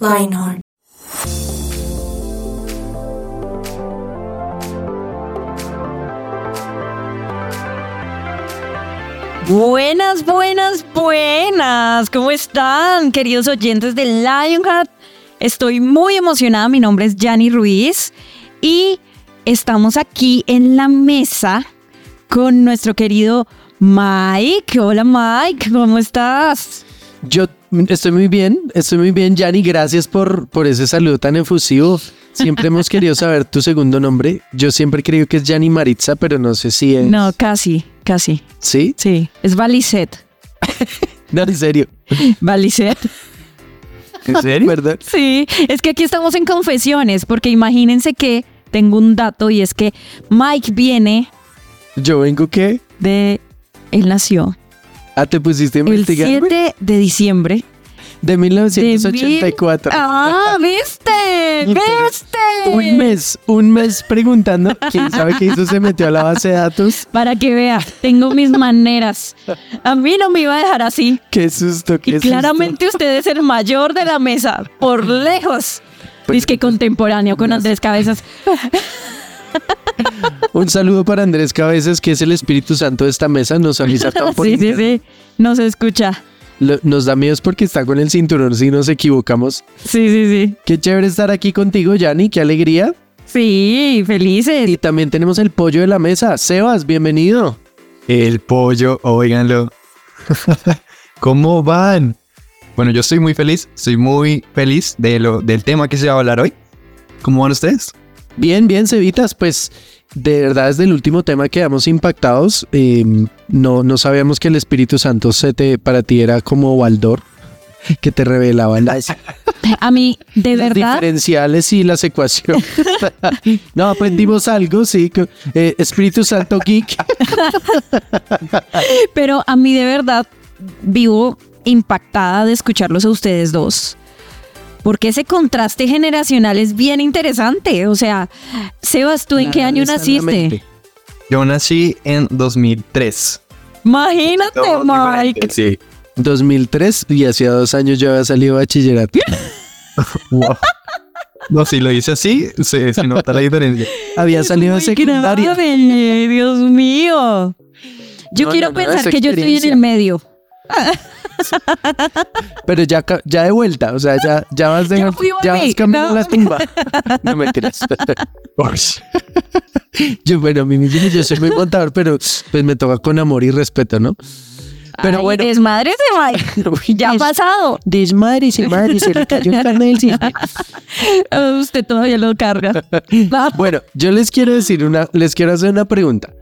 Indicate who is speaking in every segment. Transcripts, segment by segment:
Speaker 1: Lionheart.
Speaker 2: Buenas, buenas, buenas. ¿Cómo están, queridos oyentes de Lionheart? Estoy muy emocionada. Mi nombre es Yanni Ruiz y estamos aquí en la mesa con nuestro querido Mike. Hola, Mike. ¿Cómo estás?
Speaker 3: Yo estoy muy bien, estoy muy bien, Yanni. Gracias por, por ese saludo tan efusivo. Siempre hemos querido saber tu segundo nombre. Yo siempre he creído que es Yanni Maritza, pero no sé si es.
Speaker 2: No, casi, casi.
Speaker 3: ¿Sí?
Speaker 2: Sí, es Valicet.
Speaker 3: No, en serio.
Speaker 2: Valicet.
Speaker 3: ¿En serio? ¿Verdad?
Speaker 2: Sí, es que aquí estamos en confesiones, porque imagínense que tengo un dato y es que Mike viene
Speaker 3: Yo vengo qué?
Speaker 2: de. Él nació
Speaker 3: Ah, te pusiste a
Speaker 2: el
Speaker 3: investigar. güey?
Speaker 2: 7 de diciembre
Speaker 3: De
Speaker 2: de
Speaker 3: 1984.
Speaker 2: mil- ¡Ah, viste! ¡Viste!
Speaker 3: Un mes, un mes preguntando. ¿Quién sabe qué hizo? Se metió a la base de datos.
Speaker 2: Para que vea, tengo mis maneras. A mí no me iba a dejar así.
Speaker 3: Qué susto, qué
Speaker 2: Y claramente usted es el mayor de la mesa, por lejos.
Speaker 3: Pues-
Speaker 2: Dice que contemporáneo con Andrés Cabezas.
Speaker 3: Un saludo para Andrés Cabezas, que es el Espíritu Santo de esta mesa. Nos avisa por
Speaker 2: Sí, sí, sí. No se escucha.
Speaker 3: Lo- Nos da miedo porque está con el cinturón si nos equivocamos.
Speaker 2: Sí, sí, sí.
Speaker 3: Qué chévere estar aquí contigo, Yanni. Qué alegría.
Speaker 2: Sí, felices.
Speaker 3: Y también tenemos el pollo de la mesa. Sebas, bienvenido.
Speaker 4: El pollo, óiganlo. ¿Cómo van? Bueno, yo estoy muy feliz, estoy muy feliz de lo, del tema que se va a hablar hoy. ¿Cómo van ustedes?
Speaker 3: Bien, bien, Cevitas. Pues de verdad, desde el último tema quedamos impactados. Eh, no, no sabíamos que el Espíritu Santo se te, para ti era como Baldor, que te revelaba las,
Speaker 2: A mí, de verdad,
Speaker 3: diferenciales y las ecuaciones. no, aprendimos algo, sí. que, eh, Espíritu Santo Geek.
Speaker 2: pero a mí de verdad vivo impactada de escucharlos a ustedes dos. Porque ese contraste generacional es bien interesante. O sea, Sebas, ¿tú en qué año naciste?
Speaker 4: Yo nací en 2003.
Speaker 2: Imagínate, Mike.
Speaker 4: Sí.
Speaker 3: 2003 y hacía dos años yo había salido de bachillerato.
Speaker 4: Wow. No, si lo hice así, se, se nota la diferencia.
Speaker 3: Había salido de secundaria.
Speaker 2: grave, Dios mío. Yo
Speaker 3: No,
Speaker 2: quiero
Speaker 3: no, no,
Speaker 2: pensar que yo estoy en el medio.
Speaker 3: Pero ya, ya de vuelta, o sea, ya, ya vas de,
Speaker 2: Ya fui,
Speaker 3: ya
Speaker 2: volví,
Speaker 3: vas camino
Speaker 2: ¿no?
Speaker 3: a la tumba. No me creas. Yo, bueno, mismo yo soy muy montador, pero pues me toca con amor y respeto, ¿no? Pero
Speaker 2: Ay,
Speaker 3: bueno.
Speaker 2: Desmadre Mike.
Speaker 3: Uy,
Speaker 2: Ya ha pasado.
Speaker 3: Desmadre, se madre, se le cayó el carne del cisne.
Speaker 2: Usted todavía lo carga. Va.
Speaker 3: Bueno, yo les quiero decir una, les quiero hacer una pregunta.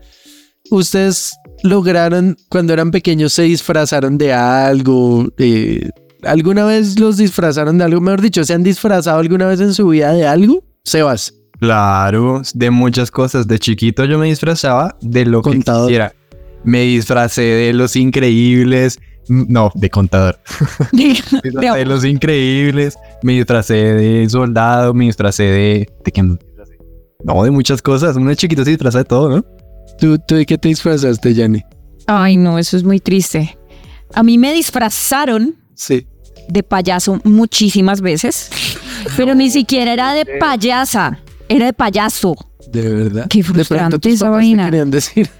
Speaker 3: ¿Ustedes lograron, cuando eran pequeños, se disfrazaron de algo? Eh, ¿Alguna vez los disfrazaron de algo? Mejor dicho, ¿se han disfrazado alguna vez en su vida de algo? Sebas.
Speaker 4: Claro, de muchas cosas. De chiquito yo me disfrazaba de lo
Speaker 3: Contador.
Speaker 4: que quisiera. Me disfracé de los increíbles. No, de contador. Me disfracé de los increíbles. Me disfracé de soldado. Me disfracé de. ¿De qué? No, de muchas cosas. Uno de chiquito se disfraza de todo, ¿no?
Speaker 3: ¿Tú, tú de qué te disfrazaste, Yanni?
Speaker 2: Ay, no, eso es muy triste. A mí me disfrazaron
Speaker 3: Sí.
Speaker 2: de payaso muchísimas veces, pero ni siquiera era de payasa, era de payaso.
Speaker 3: De verdad.
Speaker 2: Qué
Speaker 3: De pronto
Speaker 2: frustrante
Speaker 3: tus
Speaker 2: esa vaina.
Speaker 3: querían decir.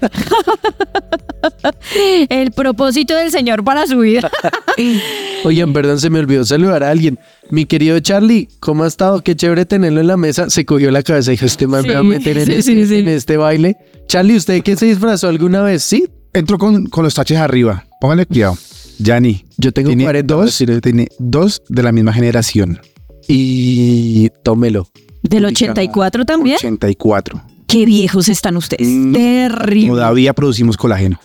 Speaker 2: El propósito del Señor para su vida.
Speaker 3: Oigan, perdón, se me olvidó saludar a alguien. Mi querido Charlie, ¿cómo ha estado? Qué chévere tenerlo en la mesa. Se cogió la cabeza y dijo, este man me va a meter en,
Speaker 2: sí,
Speaker 3: este,
Speaker 2: sí, sí.
Speaker 3: en este baile. Charlie, ¿usted qué se disfrazó alguna vez? Sí.
Speaker 5: Entro con, con los taches arriba. Póngale cuidado. Yanni.
Speaker 3: Yo tengo
Speaker 5: Tiene
Speaker 3: 40
Speaker 5: dos, tiene dos de la misma generación.
Speaker 3: y tómelo.
Speaker 2: Del 84 también.
Speaker 5: 84.
Speaker 2: Qué viejos están ustedes.
Speaker 5: Mm.
Speaker 2: Terrible.
Speaker 5: Todavía producimos colágeno.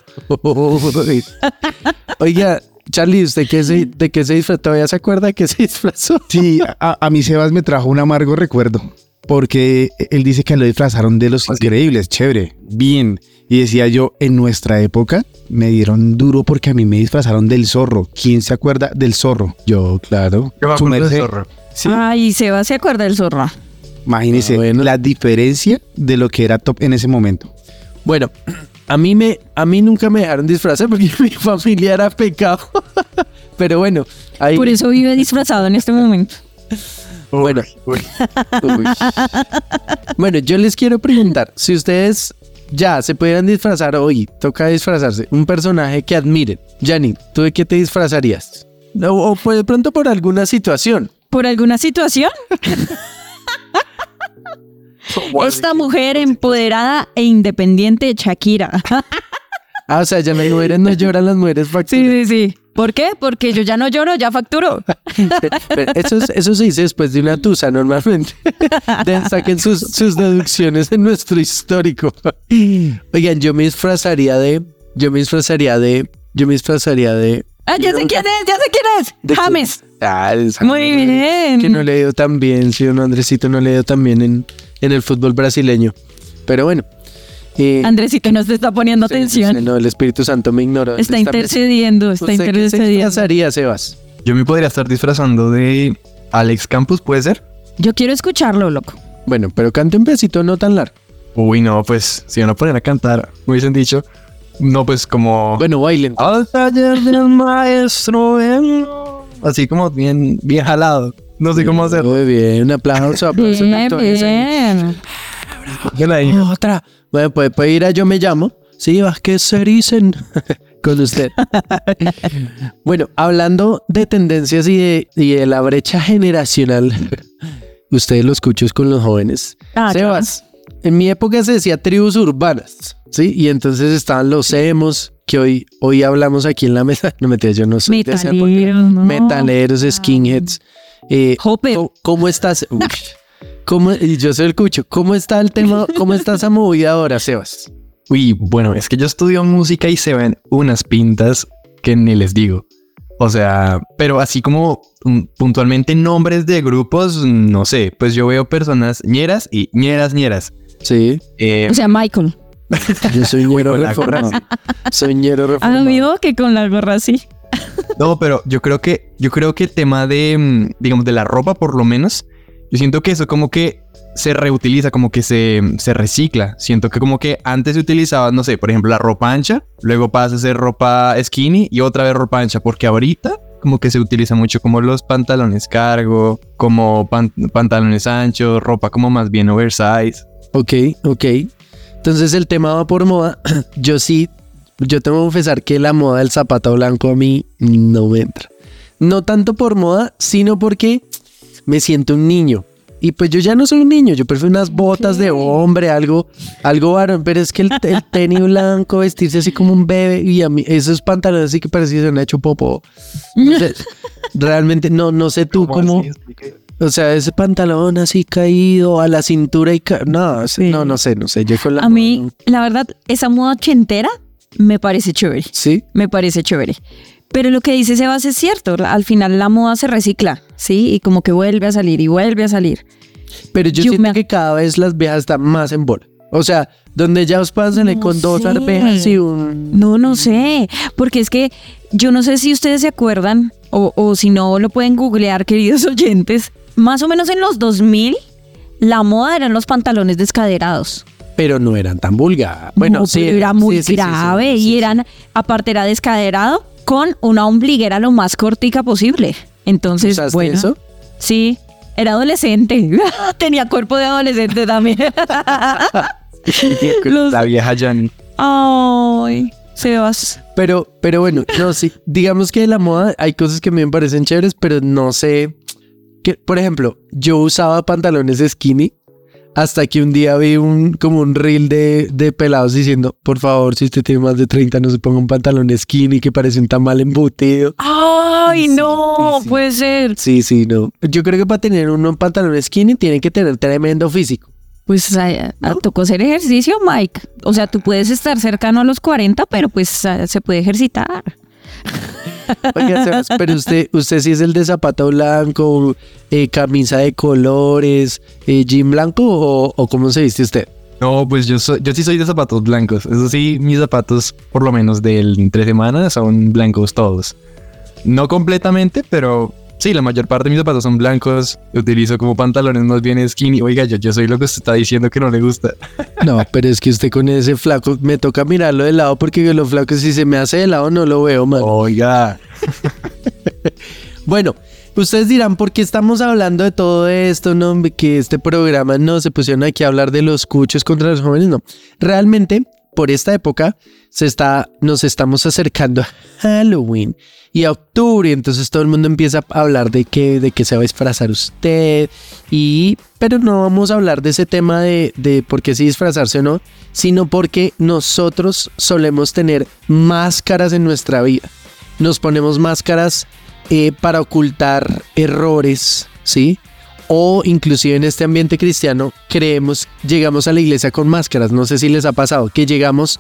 Speaker 3: Oiga, Charlie, ¿usted qué se, de qué se disfrazó? ¿Todavía se acuerda de qué se disfrazó?
Speaker 5: Sí, a, a mí Sebas me trajo un amargo recuerdo. porque él dice que lo disfrazaron de los increíbles, chévere, bien. Y decía yo, en nuestra época me dieron duro porque a mí me disfrazaron del zorro. ¿Quién se acuerda del zorro? Yo, claro.
Speaker 4: Yo me acuerdo del zorro.
Speaker 5: Sí.
Speaker 2: Ay, Seba se acuerda del zorro.
Speaker 5: Imagínese
Speaker 3: Ah, bueno.
Speaker 5: la diferencia de lo que era top en ese momento.
Speaker 3: Bueno, a mí me, a mí nunca me dejaron disfrazar porque mi familia era pecado. Pero bueno, ahí.
Speaker 2: Por eso vive disfrazado en este momento.
Speaker 3: Bueno. Uy. Bueno, yo les quiero preguntar, si ustedes ya se pudieran disfrazar hoy, toca disfrazarse, un personaje que admiren. Yanni, ¿tú de qué te disfrazarías? O, o pues de pronto por alguna situación.
Speaker 2: ¿Por alguna situación? Esta mujer empoderada e independiente de Shakira.
Speaker 3: Ah, o sea, ya las mujeres no lloran, las mujeres
Speaker 2: Sí,
Speaker 3: facturan.
Speaker 2: sí, sí. ¿Por qué? Porque yo ya no lloro, ya facturo.
Speaker 3: Pero Eso, es- eso se dice después de una tusa normalmente. De- saquen sus, sus deducciones en nuestro histórico. Oigan, yo me disfrazaría de. Yo me disfrazaría de. Yo me disfrazaría de.
Speaker 2: Ah, ya sé quién es, ya sé quién es. James.
Speaker 3: Ah,
Speaker 2: Muy bien.
Speaker 3: Que no le dio tan bien, sí, no, Andresito no le dio tan bien en, en el fútbol brasileño. Pero bueno. eh,
Speaker 2: Andresito no te está poniendo
Speaker 3: sí,
Speaker 2: atención.
Speaker 3: no, el Espíritu Santo me ignoró.
Speaker 2: Está
Speaker 3: vez.
Speaker 2: intercediendo, está
Speaker 3: ¿Usted qué se
Speaker 2: intercediendo.
Speaker 3: disfrazaría, Sebas?
Speaker 4: Yo me podría estar disfrazando de Alex Campus, ¿puede ser?
Speaker 2: Yo quiero escucharlo, loco.
Speaker 3: Bueno, pero cante un pedacito no tan largo.
Speaker 4: Uy, no, pues si van a poner a cantar, me hubiesen dicho. No, pues como.
Speaker 3: Bueno, bailen.
Speaker 4: Al taller del maestro. ven. Así como bien, bien jalado. No sé cómo hacerlo.
Speaker 3: Muy bien, un aplauso. aplauso ahí.
Speaker 2: bien.
Speaker 4: Ahí.
Speaker 3: Otra. Bueno, puede, puede ir a Yo Me Llamo. Sí, Vázquez Sericen. Con usted. bueno, hablando de tendencias y de, y de la brecha generacional, ustedes los escuchos con los jóvenes.
Speaker 2: Ah,
Speaker 3: Sebas, en mi época se decía tribus urbanas, ¿sí? Y entonces estaban los emos, que hoy, hoy hablamos aquí en la mesa. No me yo no sé. de esa época.
Speaker 2: Metaleros, ¿no?
Speaker 3: Metaleros, skinheads. Eh,
Speaker 2: Hopper.
Speaker 3: ¿cómo, cómo estás? Uy, ¿cómo- y yo soy el cucho. ¿Cómo está el tema? ¿Cómo está esa movida ahora, Sebas?
Speaker 4: Uy, bueno, es que yo estudio música y se ven unas pintas que ni les digo. O sea, pero así como mm, puntualmente nombres de grupos, no sé, pues yo veo personas ñeras y ñeras ñeras.
Speaker 3: Sí,
Speaker 4: Eh,
Speaker 2: O sea, Michael.
Speaker 3: yo soy ñero
Speaker 4: Con la
Speaker 3: reformado. Soy ñero reformado.
Speaker 2: Amigo que con la gorra así.
Speaker 4: no, pero yo creo que, yo creo que el tema de, mm, digamos, de la ropa por lo menos, yo siento que eso como que se reutiliza, como que se, se recicla. Siento que como que antes se utilizaba, no sé, por ejemplo, la ropa ancha, luego pasa a ser ropa skinny y otra vez ropa ancha, porque ahorita como que se utiliza mucho como los pantalones cargo, como pan- pantalones anchos, ropa como más bien oversize.
Speaker 3: Ok, ok. Entonces el tema va por moda. Yo sí, yo tengo que confesar que la moda del zapato blanco a mí no me entra. No tanto por moda, sino porque me siento un niño. Y pues yo ya no soy un niño, yo prefiero unas botas de hombre, algo, algo varón, pero es que el, el tenis blanco, vestirse así como un bebé y a mí esos pantalones así que parecían se han hecho popo. Realmente no, no sé tú cómo, o sea, ese pantalón así caído a la cintura y ca- no,
Speaker 2: Sí.
Speaker 3: no, no sé, no sé. Yo con la
Speaker 2: A mí, la verdad, esa moda ochentera me parece chévere.
Speaker 3: sí,
Speaker 2: Me parece chévere. Pero lo que dice Sebas es cierto. Al final la moda se recicla, ¿sí? Y como que vuelve a salir y vuelve a salir.
Speaker 3: pero yo,
Speaker 2: Yo
Speaker 3: siento
Speaker 2: me-
Speaker 3: que cada vez las viejas están más en bola. O sea, donde ya os pasan
Speaker 2: No
Speaker 3: con dos arvejas y un
Speaker 2: No, no sé. Porque es que yo no sé si ustedes se acuerdan o, o si no lo pueden googlear, queridos oyentes. Más o menos en los 2000, la moda eran los pantalones descaderados.
Speaker 3: pero no eran tan vulgares. Bueno,
Speaker 2: No,
Speaker 3: sí,
Speaker 2: pero era muy
Speaker 3: sí, sí, sí, sí,
Speaker 2: grave
Speaker 3: sí,
Speaker 2: y
Speaker 3: sí.
Speaker 2: eran, aparte era descaderado con una ombliguera lo más cortica posible. Entonces,
Speaker 3: ¿Usaste
Speaker 2: bueno,
Speaker 3: eso?
Speaker 2: sí, era adolescente. Tenía cuerpo de adolescente también. Los-
Speaker 4: La vieja Jan.
Speaker 2: Ay, Sebas.
Speaker 3: Pero, pero bueno, no, sí. Digamos que de la moda hay cosas que a mí me parecen chéveres, pero no sé. Por ejemplo, yo usaba pantalones skinny hasta que un día vi un como un reel de, de pelados diciendo, por favor, si usted tiene más de 30, no se ponga un pantalón skinny que parece un tamal embutido.
Speaker 2: Ay,
Speaker 3: Sí,
Speaker 2: no,
Speaker 3: sí,
Speaker 2: puede ser.
Speaker 3: Sí, sí, no. Yo creo que para tener un pantalón skinny tiene que tener tremendo físico.
Speaker 2: Pues a- a- tocó hacer ejercicio, Mike. O sea, tú puedes estar cercano a los 40, pero pues a- se puede ejercitar.
Speaker 3: Oiga, Sebas, pero usted, usted sí es el de zapato blanco, eh, camisa de colores, eh, jean blanco o, o cómo se viste usted?
Speaker 4: No, pues yo, soy, yo sí soy de zapatos blancos. Eso sí, mis zapatos, por lo menos del tres semanas, son blancos todos. No completamente, pero sí, la mayor parte de mis zapatos son blancos. Utilizo como pantalones más bien skinny. Oiga, yo, yo soy lo que usted está diciendo que no le gusta.
Speaker 3: No, pero es que usted con ese flaco me toca mirarlo de lado porque los flacos si se me hace de lado no lo veo, man.
Speaker 4: Oiga.
Speaker 3: bueno, Ustedes dirán, ¿por qué estamos hablando de todo esto? No, que este programa no se pusieron aquí a hablar de los cuchos contra los jóvenes. No, realmente por esta época se está, nos estamos acercando a Halloween y a octubre, entonces todo el mundo empieza a hablar de qué, de qué se va a disfrazar usted y, pero no vamos a hablar de ese tema de, de por qué sí disfrazarse o no, sino porque nosotros solemos tener máscaras en nuestra vida. Nos ponemos máscaras eh, para ocultar errores, ¿sí? O inclusive en este ambiente cristiano creemos, llegamos a la iglesia con máscaras. No sé si les ha pasado que llegamos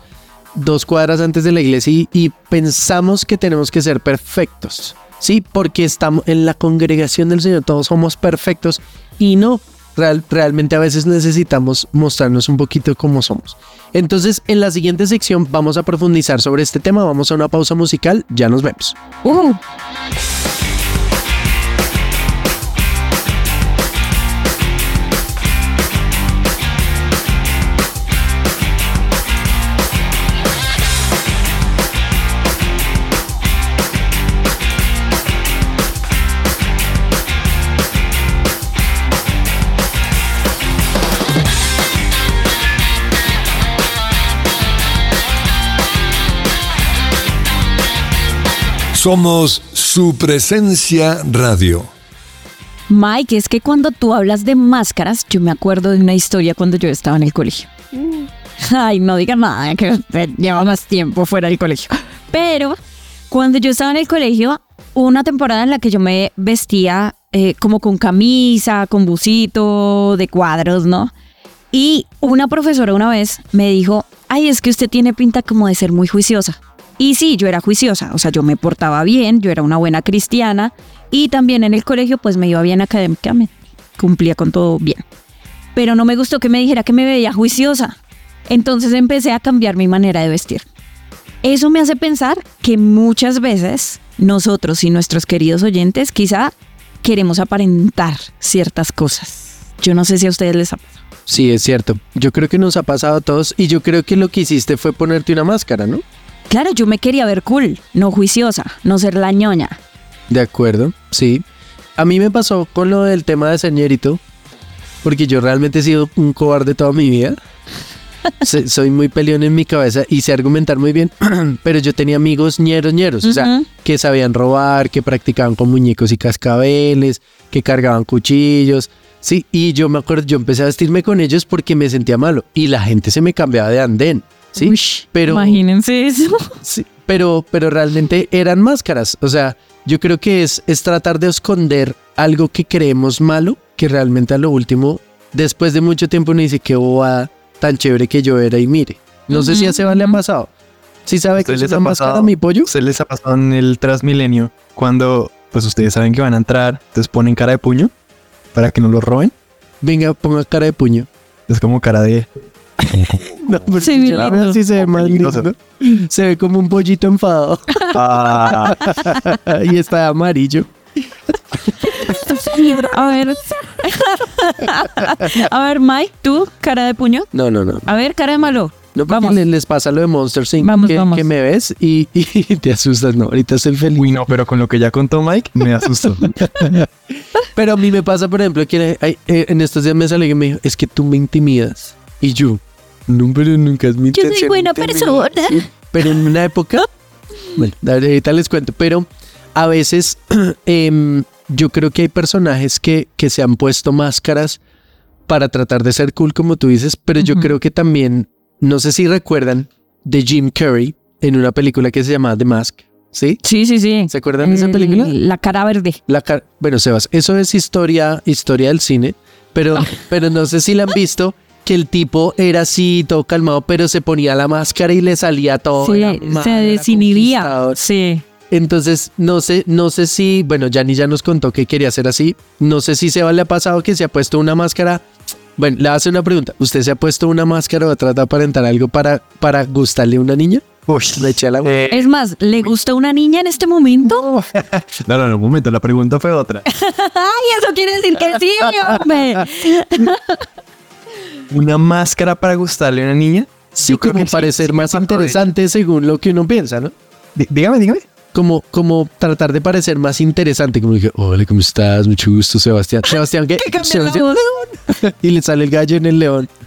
Speaker 3: dos cuadras antes de la iglesia y, pensamos que tenemos que ser perfectos, ¿sí? Porque estamos en la congregación del Señor, todos somos perfectos y no, realmente a veces necesitamos mostrarnos un poquito cómo somos. Entonces, en la siguiente sección vamos a profundizar sobre este tema. Vamos a una pausa musical. Ya nos vemos. Uh.
Speaker 1: Somos su presencia radio.
Speaker 2: Mike, es que cuando tú hablas de máscaras, yo me acuerdo de una historia cuando yo estaba en el colegio. Mm. Ay, no diga nada, que lleva más tiempo fuera del colegio. Pero cuando yo estaba en el colegio, una temporada en la que yo me vestía eh, como con camisa, con busito, de cuadros, ¿no? Y una profesora una vez me dijo, ay, es que usted tiene pinta como de ser muy juiciosa. Y sí, yo era juiciosa, o sea, yo me portaba bien, yo era una buena cristiana y también en el colegio pues me iba bien académicamente, cumplía con todo bien. Pero no me gustó que me dijera que me veía juiciosa. Entonces empecé a cambiar mi manera de vestir. Eso me hace pensar que muchas veces nosotros y nuestros queridos oyentes quizá queremos aparentar ciertas cosas. Yo no sé si a ustedes les ha pasado.
Speaker 3: Sí, es cierto. Yo creo que nos ha pasado a todos y yo creo que lo que hiciste fue ponerte una máscara, ¿no?
Speaker 2: Claro, yo me quería ver cool, no juiciosa, no ser la ñoña.
Speaker 3: De acuerdo, sí. A mí me pasó con lo del tema de señorito, porque yo realmente he sido un cobarde toda mi vida. soy muy peleón en mi cabeza y sé argumentar muy bien, pero yo tenía amigos ñeros ñeros, o sea, que sabían robar, que practicaban con muñecos y cascabeles, que cargaban cuchillos. Sí, y yo me acuerdo, yo empecé a vestirme con ellos porque me sentía malo y la gente se me cambiaba de andén. ¿Sí?
Speaker 2: pero, imagínense eso.
Speaker 3: Sí, pero, pero realmente eran máscaras. O sea, yo creo que es, es tratar de esconder algo que creemos malo, que realmente a lo último, después de mucho tiempo, uno dice que bobada tan chévere que yo era y mire. No sé si a Seba le ha pasado. ¿Sí sabe que es una máscara, mi pollo?
Speaker 4: Se les ha pasado en el Transmilenio cuando, pues ustedes saben que van a entrar, entonces ponen cara de puño para que no lo roben.
Speaker 3: Venga, ponga cara de puño.
Speaker 4: Es como cara de
Speaker 3: no, pero sí, se ve más Se ve como un pollito enfadado. Ah. y está amarillo.
Speaker 2: A ver. A ver, Mike, ¿tú? ¿Cara de puño?
Speaker 3: No, no, no.
Speaker 2: A ver, cara de malo.
Speaker 3: No, vamos. Les, pasa lo de Monster Inc.
Speaker 2: Vamos,
Speaker 3: que,
Speaker 2: vamos.
Speaker 3: que me ves y, te asustas. No, ahorita soy feliz.
Speaker 4: Uy, no, pero con lo que ya contó Mike, me asustó.
Speaker 3: pero a mí me pasa, por ejemplo, que eh, en estos días me sale y me dijo, es que tú me intimidas. Y yo, no, pero nunca es mi
Speaker 2: Yo soy buena persona.
Speaker 3: Pero en una época, bueno, ahorita les cuento, pero a veces em, yo creo que hay personajes que, que se han puesto máscaras para tratar de ser cool, como tú dices, pero yo creo que también, no sé si recuerdan de Jim Carrey en una película que se llama The Mask. ¿Sí?
Speaker 2: Sí, sí, sí.
Speaker 3: ¿Se acuerdan de esa película?
Speaker 2: La cara verde.
Speaker 3: La bueno, Sebas, eso es historia, historia del cine, pero, pero no sé si la han visto que el tipo era así, todo calmado, pero se ponía la máscara y le salía todo.
Speaker 2: Sí, se desinhibía. Sí.
Speaker 3: Entonces, no sé, no sé si, bueno, Yanni ya nos contó que quería hacer así. No sé si Seba le ha pasado que se ha puesto una máscara. Bueno, le hace una pregunta. ¿Usted se ha puesto una máscara o trata de aparentar algo para, para gustarle a una niña?
Speaker 4: Uy,
Speaker 3: Le eché la
Speaker 4: eh,
Speaker 2: Es más, ¿le gusta una niña en este momento?
Speaker 4: no, no, no, un momento, la pregunta fue otra.
Speaker 2: ¡Ay, eso quiere decir que sí, hombre!
Speaker 4: ¿Una máscara para gustarle a una niña?
Speaker 3: Sí,
Speaker 4: Yo
Speaker 3: como parecer
Speaker 4: sí
Speaker 3: más
Speaker 4: pasó de-
Speaker 3: interesante según lo que uno piensa, ¿no?
Speaker 4: Dí- Dígame, dígame.
Speaker 3: Como, como tratar de parecer más interesante, como dije, hola, ¿cómo estás? Mucho gusto, Sebastián. Sebastián, ¿qué?
Speaker 2: La
Speaker 3: Sebastián, y le sale el gallo en el león.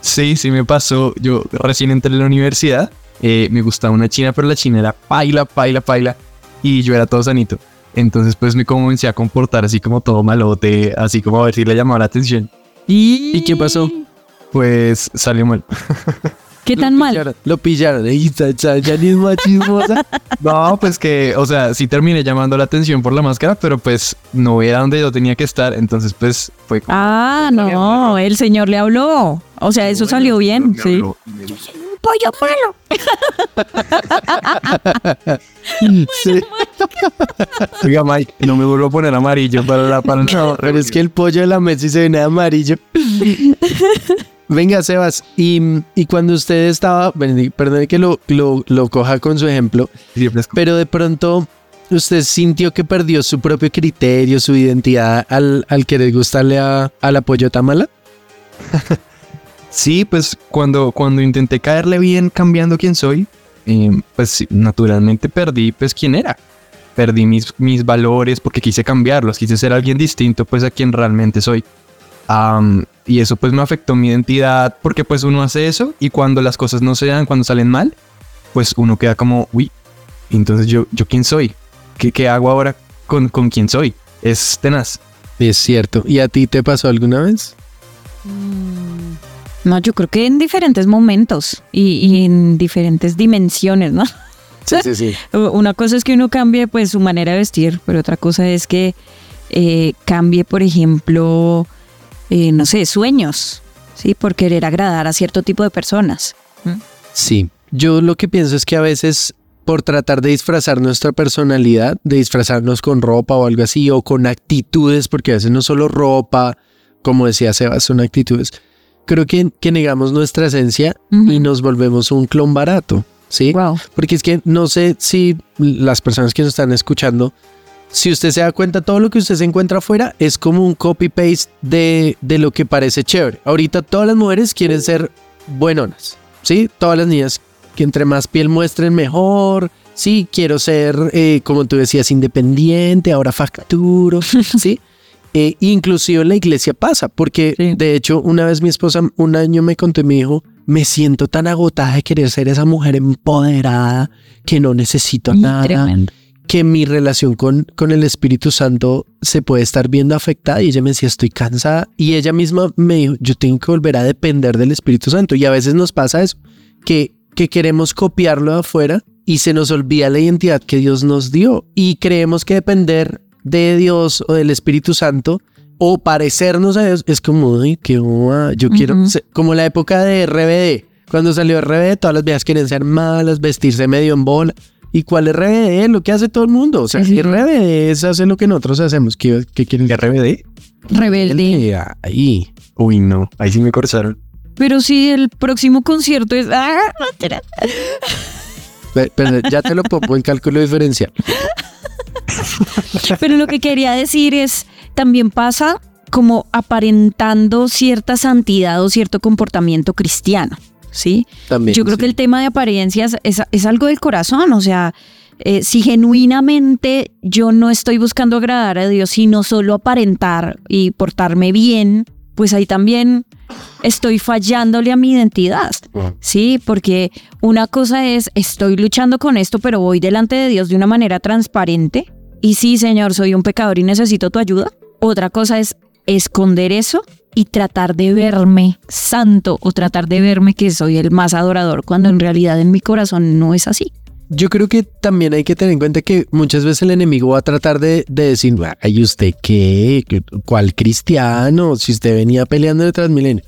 Speaker 4: Sí, sí me pasó. Yo recién entré a la universidad. eh, me gustaba una china, pero la china era paila, paila, paila. Y yo era todo sanito. Entonces, pues me comencé a comportar así como todo malote, así como a ver si le llamaba la atención.
Speaker 2: ¿Y,
Speaker 3: ¿Y qué pasó?
Speaker 4: Pues salió mal.
Speaker 2: ¿Qué tan
Speaker 3: Lo
Speaker 2: mal?
Speaker 3: pillaron, Lo pillaron. Es más chismosa.
Speaker 4: No, pues que, o sea, sí terminé llamando la atención por la máscara, pero pues no era donde yo tenía que estar. Entonces, pues fue como.
Speaker 2: Ah, no, el señor le habló. O sea, eso salió bien, sí.
Speaker 4: habló y
Speaker 2: Pollo malo.
Speaker 3: Sí.
Speaker 4: Oiga, Mike, no me vuelvo a poner amarillo para la para
Speaker 3: No, pero es que el pollo de la Messi se viene amarillo. Venga, Sebas, y, y cuando usted estaba, perdone que lo, lo, lo coja con su ejemplo, pero de pronto usted sintió que perdió su propio criterio, su identidad al, al querer gustarle a, a la pollo tamala.
Speaker 4: Sí, pues cuando, cuando intenté caerle bien cambiando quién soy, eh, pues naturalmente perdí pues quién era. Perdí mis, mis valores porque quise cambiarlos, quise ser alguien distinto pues a quien realmente soy. Am, y eso pues me afectó mi identidad porque pues uno hace eso y cuando las cosas no se dan, cuando salen mal, pues uno queda como, uy, entonces yo, yo quién soy, ¿qué, qué hago ahora con, con quién soy? Es tenaz.
Speaker 3: Es cierto. ¿Y a ti te pasó alguna vez?
Speaker 2: No, yo creo que en diferentes momentos y, y en diferentes dimensiones, ¿no?
Speaker 3: Sí, sí, sí.
Speaker 2: Una cosa es que uno cambie pues su manera de vestir, pero otra cosa es que eh, cambie, por ejemplo, eh, no sé, sueños, ¿sí? Por querer agradar a cierto tipo de personas.
Speaker 3: Sí, yo lo que pienso es que a veces por tratar de disfrazar nuestra personalidad, de disfrazarnos con ropa o algo así, o con actitudes, porque a veces no solo ropa, como decía Sebas, son actitudes, creo que, que negamos nuestra esencia y nos volvemos un clon barato, ¿sí?
Speaker 2: Wow.
Speaker 3: Porque es que no sé si las personas que nos están escuchando, si usted se da cuenta, todo lo que usted se encuentra afuera es como un copy-paste de, de lo que parece chévere. Ahorita todas las mujeres quieren ser buenonas, ¿sí? Todas las niñas que entre más piel muestren mejor. Sí, quiero ser, eh, como tú decías, independiente, ahora facturo, ¿sí? Eh, inclusive en la iglesia pasa, porque
Speaker 2: Sí.
Speaker 3: de hecho una vez mi esposa un año me contó y me dijo, me siento tan agotada de querer ser esa mujer empoderada que no necesito nada,
Speaker 2: Tremendo.
Speaker 3: que mi relación con, con el Espíritu Santo se puede estar viendo afectada y ella me decía, estoy cansada y ella misma me dijo, yo tengo que volver a depender del Espíritu Santo y a veces nos pasa eso, que, que queremos copiarlo de afuera y se nos olvida la identidad que Dios nos dio y creemos que depender de Dios o del Espíritu Santo o parecernos a Dios es como, ay, qué boba, yo quiero, ser- como la época de RBD, cuando salió RBD, todas las viejas quieren ser malas, vestirse medio en bola. ¿Y cuál es RBD? Lo que hace todo el mundo. O sea,
Speaker 2: Sí, sí.
Speaker 3: RBD es hacer lo que nosotros hacemos. ¿Qué, qué quieren
Speaker 4: RBD.
Speaker 2: Rebelde.
Speaker 3: Ahí.
Speaker 4: Uy, no, ahí sí me cortaron.
Speaker 2: Pero si el próximo concierto es... ¡Ah! espera.
Speaker 3: Pe- Pero ya te lo pongo en cálculo diferencial.
Speaker 2: Pero lo que quería decir es, también pasa como aparentando cierta santidad o cierto comportamiento cristiano, ¿sí?
Speaker 3: También.
Speaker 2: Yo creo
Speaker 3: sí.
Speaker 2: que el tema de apariencias es, es algo del corazón, o sea, eh, si genuinamente yo no estoy buscando agradar a Dios, sino solo aparentar y portarme bien, pues ahí también estoy fallándole a mi identidad, ¿sí? Porque una cosa es, estoy luchando con esto, pero voy delante de Dios de una manera transparente, y sí, Señor, soy un pecador y necesito tu ayuda. Otra cosa es esconder eso y tratar de verme santo o tratar de verme que soy el más adorador cuando en realidad en mi corazón no es así.
Speaker 3: Yo creo que también hay que tener en cuenta que muchas veces el enemigo va a tratar de, de decir, ay, ¿usted qué? ¿Qué- ¿Cuál cristiano? Si usted venía peleando de Transmilenio.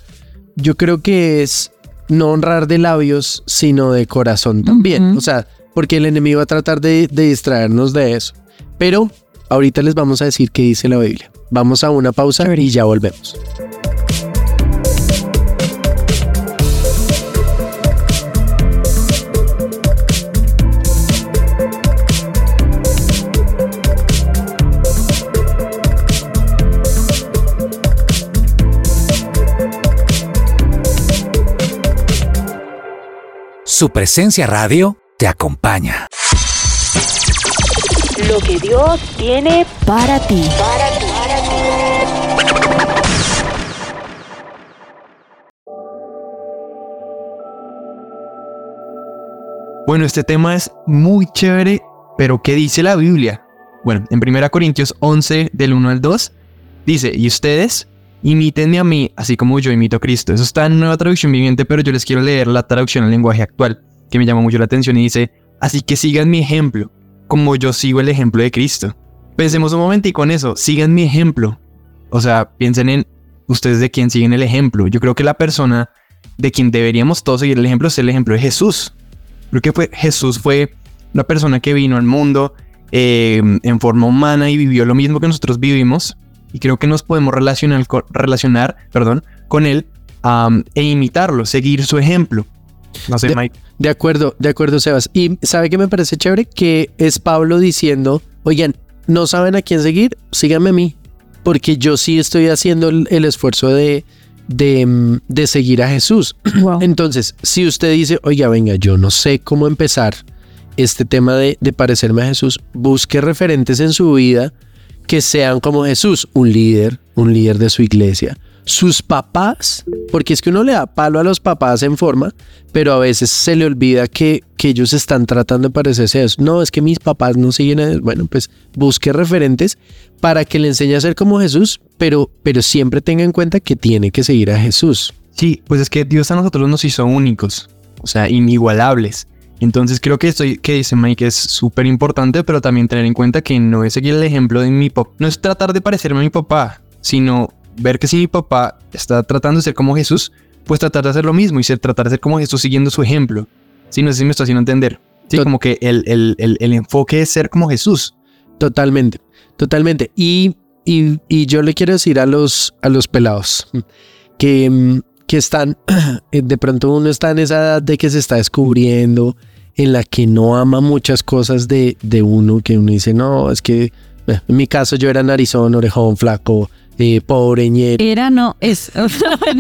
Speaker 3: Yo creo que es no honrar de labios, sino de corazón también. O sea, porque el enemigo va a tratar de, de distraernos de eso. Pero ahorita les vamos a decir qué dice la Biblia. Vamos a una pausa y ya volvemos.
Speaker 6: Su presencia radio te acompaña.
Speaker 7: Lo que Dios tiene para ti. Para ti.
Speaker 4: Bueno, este tema es muy chévere, pero ¿qué dice la Biblia? Bueno, en 1 Corintios 11, del 1 al 2, dice, y ustedes imítenme a mí, así como yo imito a Cristo. Eso está en nueva traducción viviente, pero yo les quiero leer la traducción al lenguaje actual, que me llama mucho la atención y dice, así que sigan mi ejemplo, como yo sigo el ejemplo de Cristo. Pensemos un momento y con eso, sigan mi ejemplo. O sea, piensen en ustedes de quién siguen el ejemplo. Yo creo que la persona de quien deberíamos todos seguir el ejemplo es el ejemplo de Jesús. Creo que fue, Jesús fue una persona que vino al mundo eh, en forma humana y vivió lo mismo que nosotros vivimos, y creo que nos podemos relacionar, relacionar perdón, con él e imitarlo, seguir su ejemplo. No sé,
Speaker 3: de,
Speaker 4: Mike.
Speaker 3: De acuerdo, de acuerdo, Sebas. Y sabe que me parece chévere que es Pablo diciendo, oigan, no saben a quién seguir, síganme a mí, porque yo sí estoy haciendo el, esfuerzo de, de, mm, de, seguir a Jesús. Entonces, si usted dice, oiga, venga, yo no sé cómo empezar este tema de, de parecerme a Jesús, busque referentes en su vida que sean como Jesús, un líder, un líder de su iglesia. Sus papás, porque es que uno le da palo a los papás en forma, pero a veces se le olvida que, que ellos están tratando de parecerse a eso. No, es que mis papás no siguen a Bueno, pues busque referentes para que le enseñe a ser como Jesús, pero, pero siempre tenga en cuenta que tiene que seguir a Jesús.
Speaker 4: Sí, pues es que Dios a nosotros nos hizo únicos, o sea, inigualables. Entonces creo que esto que dice Mike es súper importante, pero también tener en cuenta que no es seguir el ejemplo de mi papá, no es tratar de parecerme a mi papá, sino ver que si mi papá está tratando de ser como Jesús, pues tratar de hacer lo mismo y ser, tratar de ser como Jesús siguiendo su ejemplo. Sí, no sé si me estoy haciendo entender. Sí, como que el, el, el, el, enfoque es ser como Jesús.
Speaker 3: Totalmente, totalmente. Y, y, y yo le quiero decir a los, a los pelados que, que están, de pronto uno está en esa edad de que se está descubriendo, en la que no ama muchas cosas de, de uno, que uno dice, no, es que eh, en mi caso yo era narizón, orejón, flaco, eh, pobre, ñero.
Speaker 2: Era, no, es.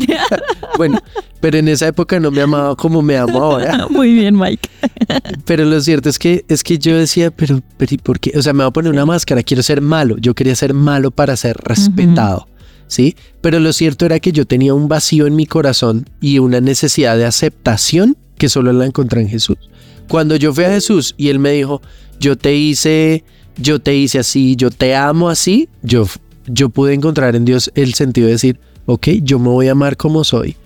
Speaker 3: bueno, pero en esa época no me amaba como me amo ahora.
Speaker 2: Muy bien, Mike.
Speaker 3: pero lo cierto es que, es que yo decía, pero, pero ¿y por qué? O sea, me voy a poner una máscara, quiero ser malo. Yo quería ser malo para ser respetado. ¿Sí? Pero lo cierto era que yo tenía un vacío en mi corazón y una necesidad de aceptación que solo la encontré en Jesús. Cuando yo fui a Jesús y él me dijo, yo te hice, yo te hice así, yo te amo así, yo, yo pude encontrar en Dios el sentido de decir, ok, yo me voy a amar como soy,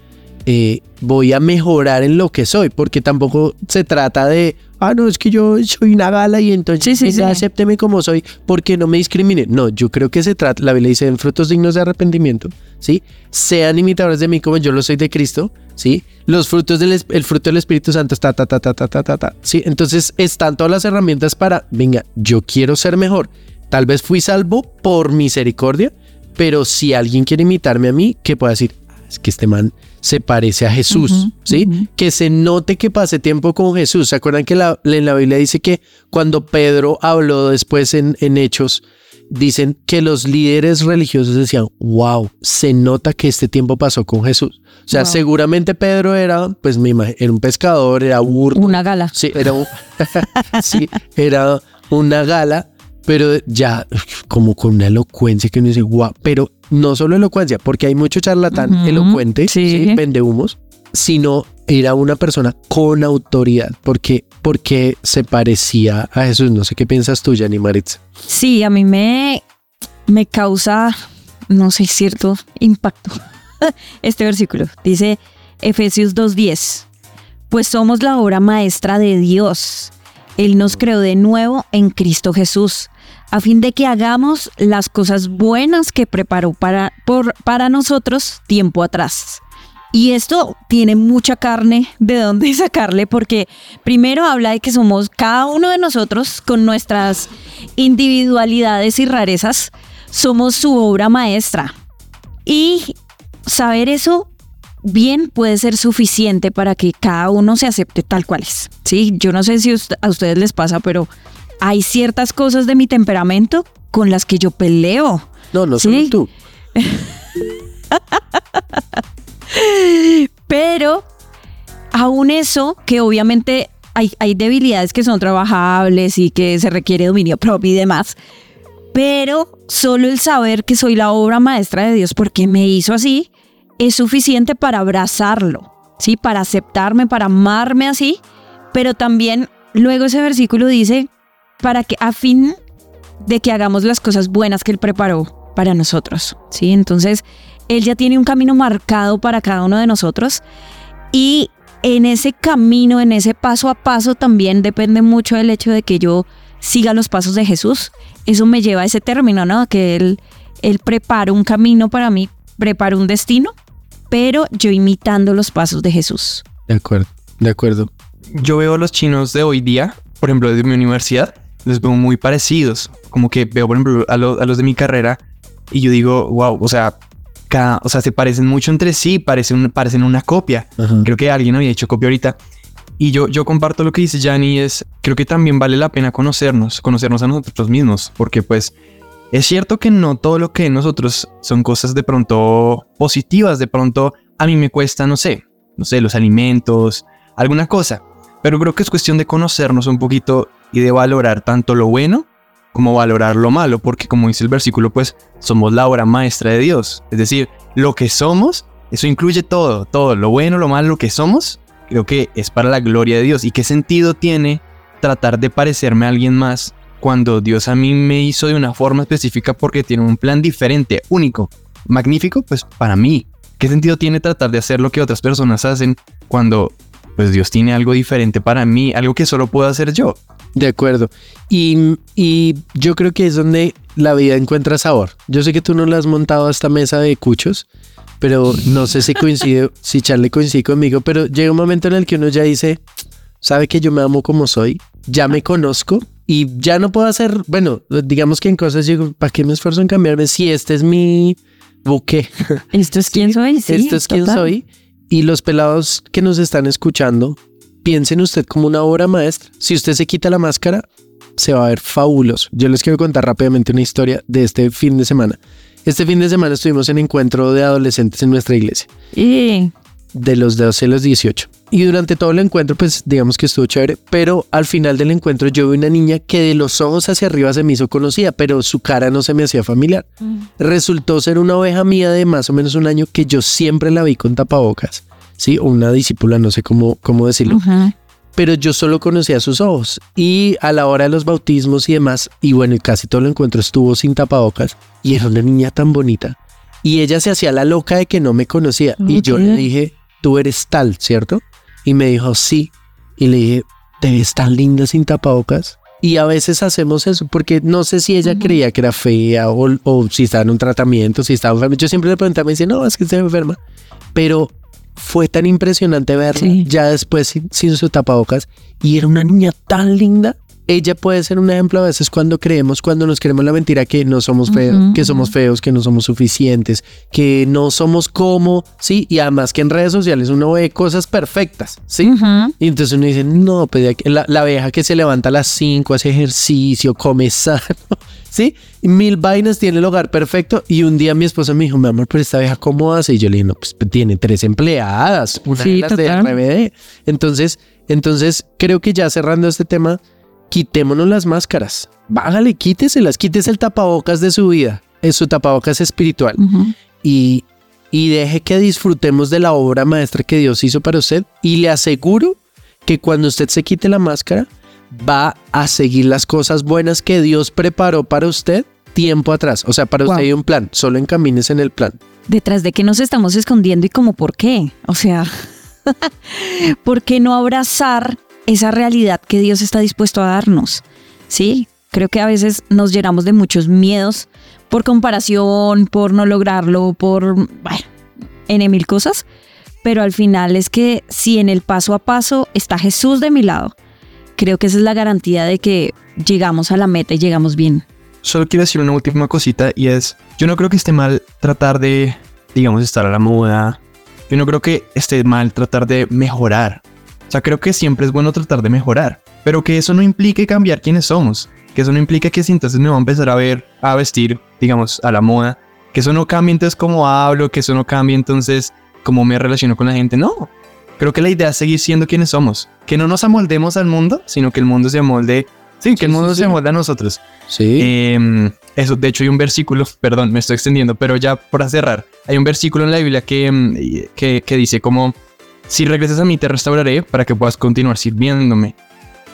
Speaker 3: eh, voy a mejorar en lo que soy, porque tampoco se trata de, ah, no, es que yo soy una gala y entonces sí, sí, acépteme como soy, porque no me discrimine. No, yo creo que se trata, la Biblia dice, en frutos dignos de arrepentimiento, ¿sí? Sean imitadores de mí como yo lo soy de Cristo, ¿sí? Los frutos del el fruto del Espíritu Santo está ta ta ta ta ta ta ta, ¿sí? Entonces están todas las herramientas para, venga, yo quiero ser mejor. Tal vez fui salvo por misericordia, pero si alguien quiere imitarme a mí, ¿qué puedo decir? Es que este man se parece a Jesús, ¿sí? Que se note que pase tiempo con Jesús. ¿Se acuerdan que la, en la Biblia dice que cuando Pedro habló después en, en Hechos, dicen que los líderes religiosos decían, wow, se nota que este tiempo pasó con Jesús. O sea, seguramente Pedro era, pues me era un pescador, era burdo.
Speaker 2: Una gala.
Speaker 3: Sí, era, sí, era una gala, pero ya como con una elocuencia que uno dice, wow, pero no solo elocuencia, porque hay mucho charlatán elocuente, sí. vende humos, sino era una persona con autoridad, porque, porque se parecía a Jesús. No sé qué piensas tú, Yanni Maritza.
Speaker 2: Sí, a mí me, me causa, no sé, cierto impacto este versículo. Dice Efesios 2.10, pues somos la obra maestra de Dios. Él nos creó de nuevo en Cristo Jesús, a fin de que hagamos las cosas buenas que preparó para, por, para nosotros tiempo atrás. Y esto tiene mucha carne de dónde sacarle porque primero habla de que somos cada uno de nosotros con nuestras individualidades y rarezas, somos su obra maestra. Y saber eso bien puede ser suficiente para que cada uno se acepte tal cual es. Sí, yo no sé si a ustedes les pasa, pero hay ciertas cosas de mi temperamento con las que yo peleo.
Speaker 3: No, no solo tú.
Speaker 2: Pero aún eso, que obviamente hay, hay, debilidades que son trabajables y que se requiere dominio propio y demás, pero solo el saber que soy la obra maestra de Dios porque me hizo así es suficiente para abrazarlo, ¿sí? Para aceptarme, para amarme así, pero también luego ese versículo dice, para que a fin de que hagamos las cosas buenas que Él preparó para nosotros, ¿sí? Entonces, Él ya tiene un camino marcado para cada uno de nosotros y en ese camino, en ese paso a paso también depende mucho del hecho de que yo siga los pasos de Jesús. Eso me lleva a ese término, ¿no? Que Él, él prepara un camino para mí, prepara un destino, pero yo imitando los pasos de Jesús.
Speaker 3: De acuerdo, de acuerdo.
Speaker 4: Yo veo a los chinos de hoy día, por ejemplo, de mi universidad, les veo muy parecidos. Como que veo, por ejemplo, a, los de mi carrera y yo digo, wow, o sea, cada, o sea, se parecen mucho entre sí, parecen, parecen una copia. Creo que alguien había hecho copia ahorita. Y yo, yo comparto lo que dice Yanni, es, creo que también vale la pena conocernos, conocernos a nosotros mismos, porque pues es cierto que no todo lo que nosotros son cosas de pronto positivas, de pronto a mí me cuesta, no sé, no sé, los alimentos, alguna cosa, pero creo que es cuestión de conocernos un poquito y de valorar tanto lo bueno como valorar lo malo, porque como dice el versículo, pues somos la obra maestra de Dios, es decir, lo que somos, eso incluye todo, todo, lo bueno, lo malo, lo que somos, creo que es para la gloria de Dios. ¿Y qué sentido tiene tratar de parecerme a alguien más cuando Dios a mí me hizo de una forma específica porque tiene un plan diferente, único, magnífico, pues para mí? ¿Qué sentido tiene tratar de hacer lo que otras personas hacen cuando pues Dios tiene algo diferente para mí, algo que solo puedo hacer yo?
Speaker 3: De acuerdo. Y, y, yo creo que es donde la vida encuentra sabor. Yo sé que tú no le has montado a esta mesa de cuchos, pero no sé si coincide, si Charlie coincide conmigo, pero llega un momento en el que uno ya dice, sabe que yo me amo como soy, ya me conozco y ya no puedo hacer, bueno, digamos que en cosas digo, ¿para qué me esfuerzo en cambiarme si este es mi buque?
Speaker 2: Esto es quién soy, sí,
Speaker 3: Esto es quién soy. Y los pelados que nos están escuchando, piensen usted como una obra maestra. Si usted se quita la máscara, se va a ver fabuloso. Yo les quiero contar rápidamente una historia de este fin de semana. Este fin de semana estuvimos en encuentro de adolescentes en nuestra iglesia.
Speaker 2: Y
Speaker 3: de los 12 a los 18. Y durante todo el encuentro, pues digamos que estuvo chévere, pero al final del encuentro yo vi una niña que de los ojos hacia arriba se me hizo conocida, pero su cara no se me hacía familiar. Resultó ser una oveja mía de más o menos un año que yo siempre la vi con tapabocas, ¿sí? O una discípula, no sé cómo, cómo decirlo. Pero yo solo conocía sus ojos y a la hora de los bautismos y demás, y bueno, casi todo el encuentro estuvo sin tapabocas y era una niña tan bonita. Y ella se hacía la loca de que no me conocía. Y yo le dije, tú eres tal, ¿cierto? Y me dijo, sí. Y le dije, te ves tan linda sin tapabocas. Y a veces hacemos eso, porque no sé si ella creía que era fea o, si estaba en un tratamiento, si estaba enferma. Yo siempre le preguntaba, me dice, no, es que está enferma. Pero fue tan impresionante verla. Ya después sin, sin, su tapabocas. Y era una niña tan linda ella puede ser un ejemplo a veces cuando creemos, cuando nos creemos la mentira que no somos feos, que somos feos, que no somos suficientes, que no somos como, sí, y además que en redes sociales uno ve cosas perfectas, sí. Y entonces uno dice, no, pues la, la abeja que se levanta a las 5, hace ejercicio, come sano, sí, mil vainas, tiene el hogar perfecto. Y un día mi esposa me dijo, mi amor, pero esta abeja, ¿cómo hace? Y yo le dije, no, pues tiene tres empleadas, una de las de RBD. Entonces, entonces creo que ya cerrando este tema, quitémonos las máscaras. Bájale, quíteselas, quítese el tapabocas de su vida, es su tapabocas espiritual. y, y deje que disfrutemos de la obra maestra que Dios hizo para usted. Y le aseguro que cuando usted se quite la máscara, va a seguir las cosas buenas que Dios preparó para usted tiempo atrás. O sea, para usted hay un plan, solo encamines en el plan.
Speaker 2: ¿Detrás de qué nos estamos escondiendo y cómo por qué? O sea, ¿por qué no abrazar esa realidad que Dios está dispuesto a darnos. Sí, creo que a veces nos llenamos de muchos miedos por comparación, por no lograrlo, por, bueno, en mil cosas. pero al final es que si en el paso a paso está Jesús de mi lado, creo que esa es la garantía de que llegamos a la meta y llegamos bien.
Speaker 4: Solo quiero decir una última cosita y es, yo no creo que esté mal tratar de, digamos, estar a la moda. Yo no creo que esté mal tratar de mejorar. Sea, creo que siempre es bueno tratar de mejorar, pero que eso no implique cambiar quiénes somos. Que eso no implica que si entonces me voy a empezar a ver, a vestir, digamos, a la moda. Que eso no cambie entonces cómo hablo, que eso no cambie entonces cómo me relaciono con la gente. No, creo que la idea es seguir siendo quienes somos. Que no nos amoldemos al mundo, sino que el mundo se amolde. Sí, que el mundo se amolde a nosotros.
Speaker 3: Sí.
Speaker 4: Eh, eso, de hecho, hay un versículo, perdón, me estoy extendiendo, pero ya para cerrar, hay un versículo en la Biblia que, mm, que, que dice como, si regresas a mí te restauraré para que puedas continuar sirviéndome.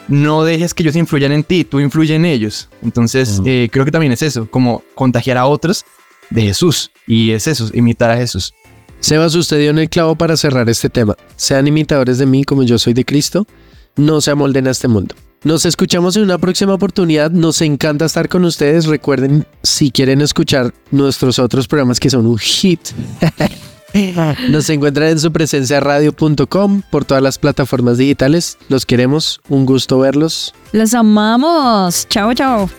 Speaker 4: No dejes que ellos influyan en ti, tú influye en ellos. Entonces, eh, creo que también es eso, como contagiar a otros de Jesús. Y es eso, imitar a Jesús.
Speaker 3: Sebas, usted dio en el clavo para cerrar este tema. Sean imitadores de mí como yo soy de Cristo. No se amolden a este mundo. Nos escuchamos en una próxima oportunidad. Nos encanta estar con ustedes. Recuerden, si quieren escuchar nuestros otros programas que son un hit, nos encuentran en su presencia radio.com por todas las plataformas digitales. Los queremos. Un gusto verlos.
Speaker 2: Los amamos. Chao, chao.